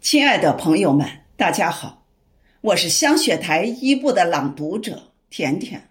亲爱的朋友们，大家好，我是香雪台一部的朗读者甜甜。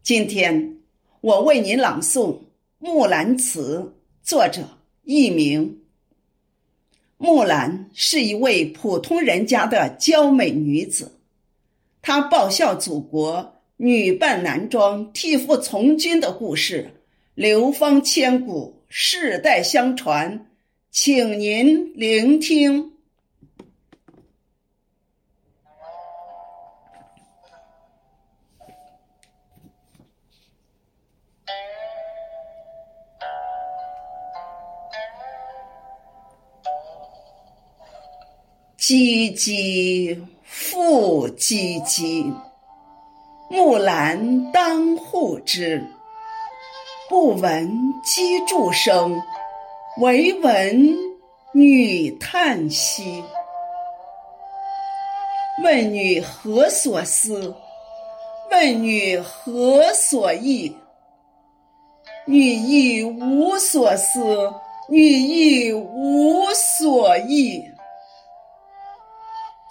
今天我为您朗诵《木兰辞》，作者佚名。木兰是一位普通人家的娇美女子，她报效祖国、女扮男装、替父从军的故事流芳千古，世代相传，请您聆听。唧唧复唧唧，木兰当户织。不闻机杼声，惟闻女叹息。问女何所思？问女何所忆？女亦无所思，女亦无所忆。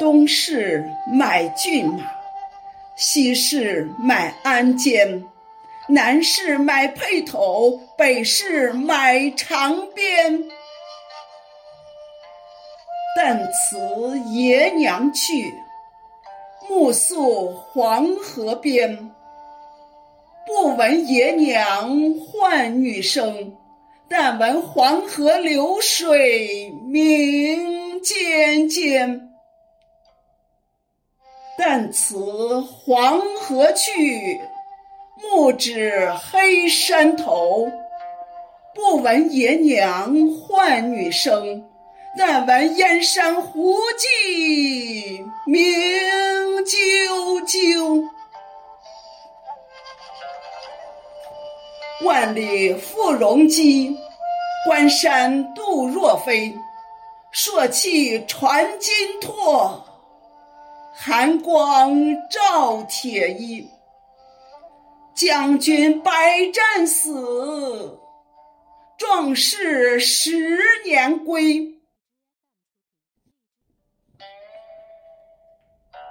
东市买骏马，西市买鞍鞯，南市买辔头，北市买长鞭。但辞爷娘去，暮宿黄河边。不闻爷娘唤女声，但闻黄河流水鸣溅溅。但辞黄河去，暮至黑山头。不闻爷娘唤女声，但闻燕山胡骑鸣啾啾。万里赴戎机，关山度若飞。朔气传金柝。寒光照铁衣，将军百战死，壮士十年归。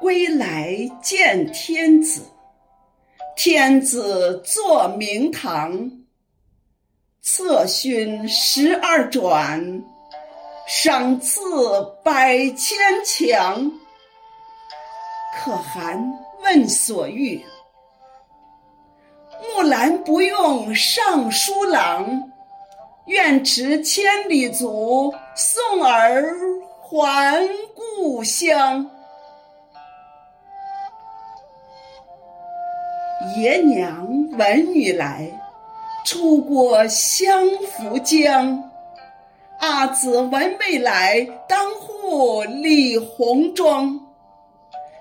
归来见天子，天子坐明堂，策勋十二转，赏赐百千强。可汗问所欲，木兰不用尚书郎，愿驰千里足，送儿还故乡。爷娘闻女来，出过相扶江。阿姊闻妹来，当户理红妆。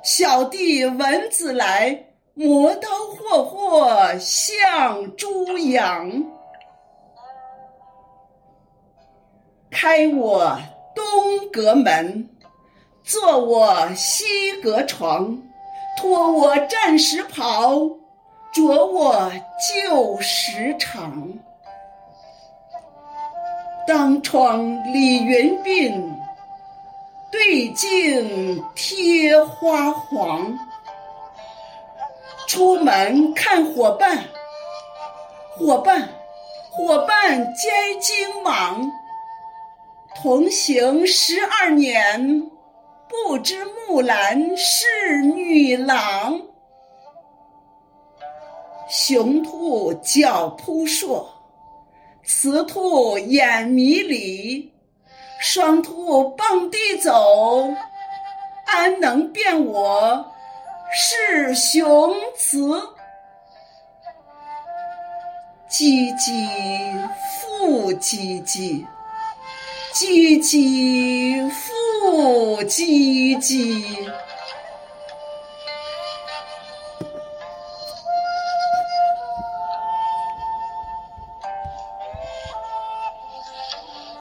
小弟闻姊来，磨刀霍霍向猪羊。开我东阁门，坐我西阁床，脱我战时袍，着我旧时裳。当窗理云鬓。对镜贴花黄，出门看伙伴，伙伴伙伴皆惊忙。同行十二年，不知木兰是女郎。雄兔脚扑朔，雌兔眼迷离。双兔傍地走，安能辨我是雄雌？唧唧复唧唧，唧唧复唧唧。